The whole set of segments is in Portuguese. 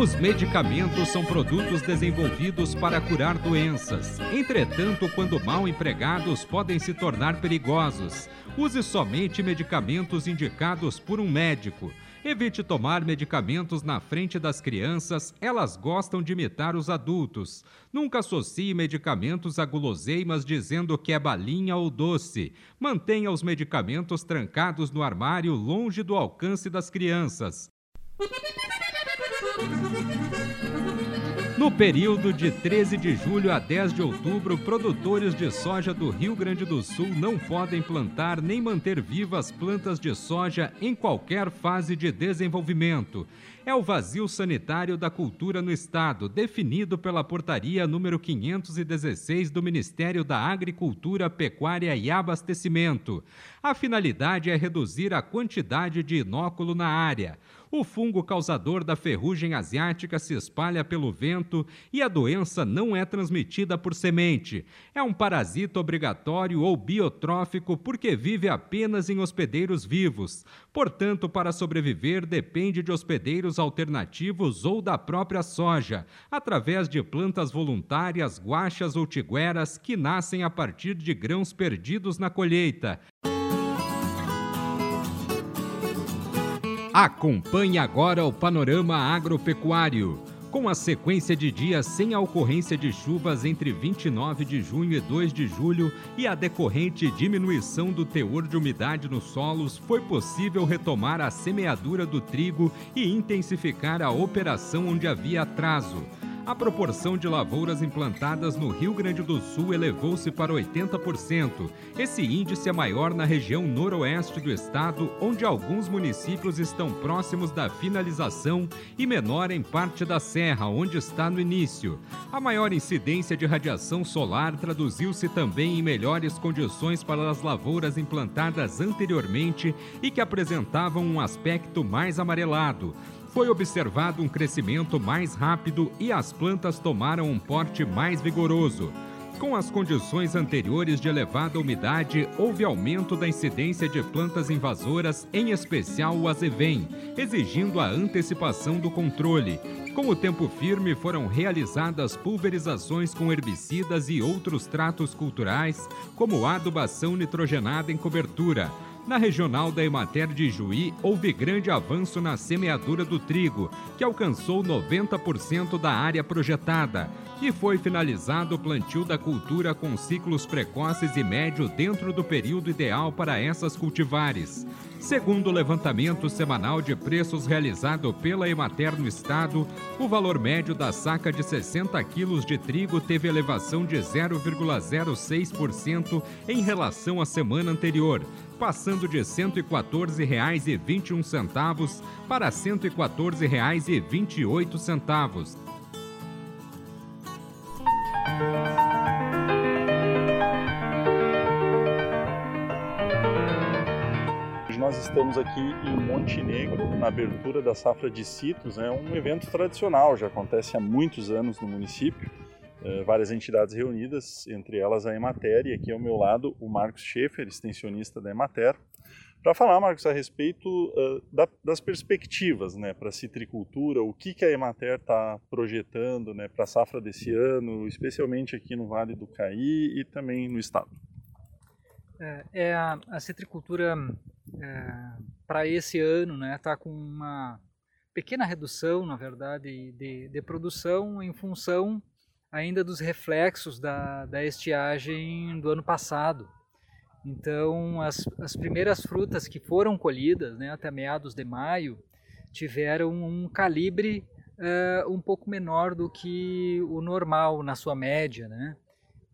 Os medicamentos são produtos desenvolvidos para curar doenças. Entretanto, quando mal empregados, podem se tornar perigosos. Use somente medicamentos indicados por um médico. Evite tomar medicamentos na frente das crianças, elas gostam de imitar os adultos. Nunca associe medicamentos a guloseimas dizendo que é balinha ou doce. Mantenha os medicamentos trancados no armário longe do alcance das crianças. No período de 13 de julho a 10 de outubro, produtores de soja do Rio Grande do Sul não podem plantar nem manter vivas plantas de soja em qualquer fase de desenvolvimento. É o vazio sanitário da cultura no estado, definido pela portaria número 516 do Ministério da Agricultura, Pecuária e Abastecimento. A finalidade é reduzir a quantidade de inóculo na área. O fungo causador da ferrugem asiática se espalha pelo vento e a doença não é transmitida por semente. É um parasita obrigatório ou biotrófico porque vive apenas em hospedeiros vivos. Portanto, para sobreviver, depende de hospedeiros alternativos ou da própria soja, através de plantas voluntárias, guachas ou tigueras que nascem a partir de grãos perdidos na colheita. Acompanhe agora o panorama agropecuário. Com a sequência de dias sem a ocorrência de chuvas entre 29 de junho e 2 de julho e a decorrente diminuição do teor de umidade nos solos, foi possível retomar a semeadura do trigo e intensificar a operação onde havia atraso a proporção de lavouras implantadas no Rio Grande do Sul elevou-se para 80%. Esse índice é maior na região noroeste do estado, onde alguns municípios estão próximos da finalização, e menor em parte da serra, onde está no início. A maior incidência de radiação solar traduziu-se também em melhores condições para as lavouras implantadas anteriormente e que apresentavam um aspecto mais amarelado foi observado um crescimento mais rápido e as plantas tomaram um porte mais vigoroso. Com as condições anteriores de elevada umidade, houve aumento da incidência de plantas invasoras, em especial o azevém, exigindo a antecipação do controle. Com o tempo firme, foram realizadas pulverizações com herbicidas e outros tratos culturais, como adubação nitrogenada em cobertura. Na regional da Emater de Juí, houve grande avanço na semeadura do trigo, que alcançou 90% da área projetada, e foi finalizado o plantio da cultura com ciclos precoces e médio dentro do período ideal para essas cultivares. Segundo o levantamento semanal de preços realizado pela Emater no estado, o valor médio da saca de 60 quilos de trigo teve elevação de 0,06% em relação à semana anterior, passando de R$ 114,21 para R$ 114,28. Nós estamos aqui em Montenegro, na abertura da safra de citros. É um evento tradicional, já acontece há muitos anos no município. É, várias entidades reunidas, entre elas a Emater, e aqui ao meu lado o Marcos Schaefer, extensionista da Emater, para falar, Marcos, a respeito uh, da, das perspectivas né, para a citricultura, o que, que a Emater está projetando né, para a safra desse ano, especialmente aqui no Vale do Caí e também no estado. É, é a, a citricultura é, para esse ano está né, tá com uma pequena redução, na verdade, de, de, produção em função ainda dos reflexos da, da estiagem do ano passado. Então, as, as primeiras frutas que foram colhidas né, até meados de maio tiveram um calibre uh, um pouco menor do que o normal na sua média. Né?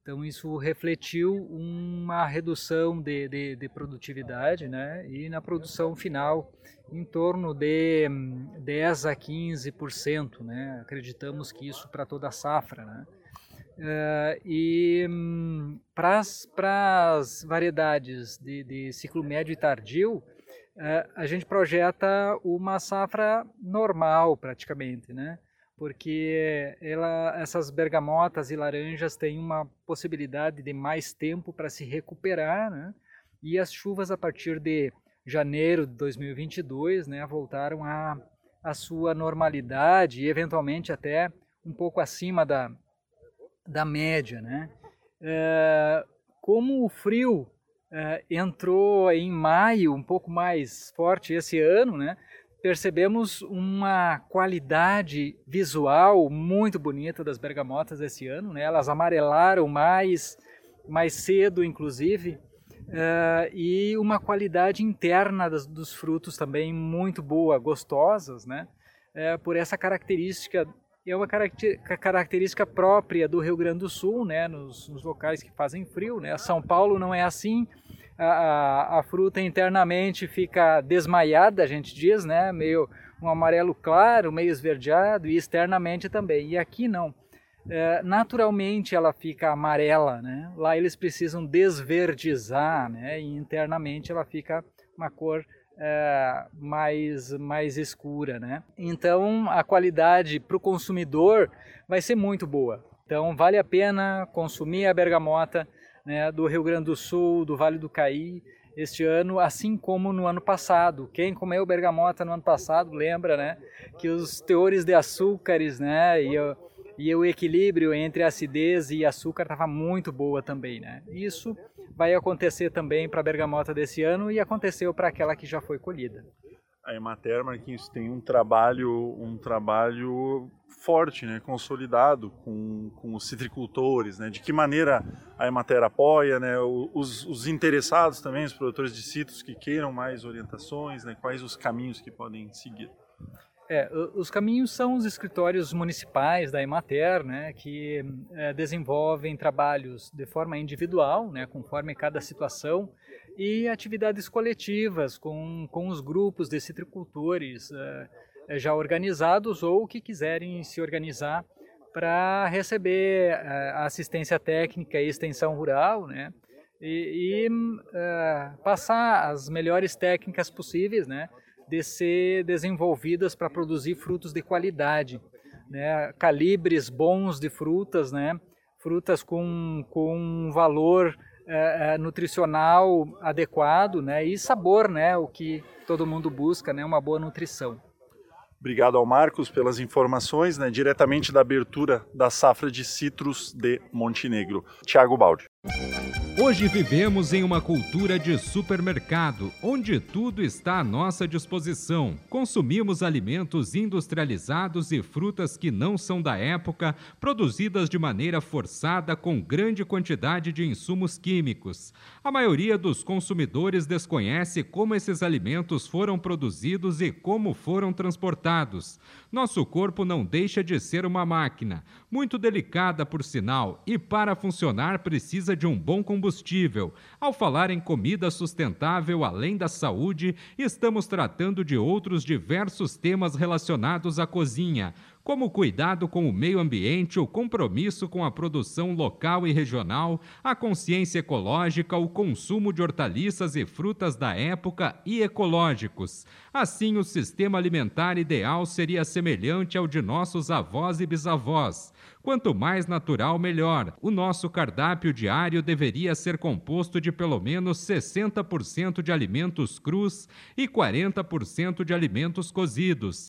Então isso refletiu uma redução de, de, de, produtividade, né? E na produção final em torno de 10 a 15%, né? Acreditamos que isso para toda a safra, né? Uh, e um, para as variedades de, de, ciclo médio e tardio, uh, a gente projeta uma safra normal praticamente, né? Porque ela, essas bergamotas e laranjas têm uma possibilidade de mais tempo para se recuperar, né? E as chuvas a partir de janeiro de 2022, né, voltaram à a, a sua normalidade e eventualmente até um pouco acima da, da média, né? É, como o frio é, entrou em maio um pouco mais forte esse ano, né? Percebemos uma qualidade visual muito bonita das bergamotas esse ano. Né? Elas amarelaram mais, mais cedo, inclusive, uh, e uma qualidade interna das, dos frutos também muito boa, gostosas, né? Uh, por essa característica é uma característica própria do Rio Grande do Sul, né, nos, nos locais que fazem frio, né. São Paulo não é assim, a, a, fruta internamente fica desmaiada, a gente diz, né? Meio um amarelo claro, meio esverdeado e externamente também. E aqui não. É, naturalmente ela fica amarela, né? Lá eles precisam desverdizar, né? E internamente ela fica uma cor é, mais, mais escura, né? Então a qualidade para o consumidor vai ser muito boa. Então vale a pena consumir a bergamota né, do Rio Grande do Sul, do Vale do Caí, este ano, assim como no ano passado. Quem comeu bergamota no ano passado lembra, né, que os teores de açúcares, né, e, o, e o equilíbrio entre acidez e açúcar estava muito boa também, né. Isso vai acontecer também para a bergamota desse ano e aconteceu para aquela que já foi colhida a Emater Marquinhos tem um trabalho um trabalho forte, né, consolidado com, com os citricultores, né, de que maneira a Emater apoia, né, os, os interessados também, os produtores de citros que queiram mais orientações, né, quais os caminhos que podem seguir. É, os caminhos são os escritórios municipais da Emater, né, que é, desenvolvem trabalhos de forma individual, né, conforme cada situação, e atividades coletivas com, com os grupos de citricultores é, já organizados ou que quiserem se organizar para receber é, assistência técnica e extensão rural, né, e, e é, passar as melhores técnicas possíveis, né, de ser desenvolvidas para produzir frutos de qualidade, né? calibres bons de frutas, né? frutas com, com valor é, nutricional adequado né? e sabor, né? o que todo mundo busca, né? uma boa nutrição. Obrigado ao Marcos pelas informações, né? diretamente da abertura da safra de citros de Montenegro. Tiago Baldi. Hoje vivemos em uma cultura de supermercado, onde tudo está à nossa disposição. Consumimos alimentos industrializados e frutas que não são da época, produzidas de maneira forçada com grande quantidade de insumos químicos. A maioria dos consumidores desconhece como esses alimentos foram produzidos e como foram transportados. Nosso corpo não deixa de ser uma máquina, muito delicada por sinal, e para funcionar precisa de um bom combustível. Ao falar em comida sustentável além da saúde, estamos tratando de outros diversos temas relacionados à cozinha, como o cuidado com o meio ambiente, o compromisso com a produção local e regional, a consciência ecológica, o consumo de hortaliças e frutas da época e ecológicos. Assim, o sistema alimentar ideal seria semelhante ao de nossos avós e bisavós. Quanto mais natural, melhor. O nosso cardápio diário deveria ser composto de pelo menos 60% de alimentos crus e 40% de alimentos cozidos.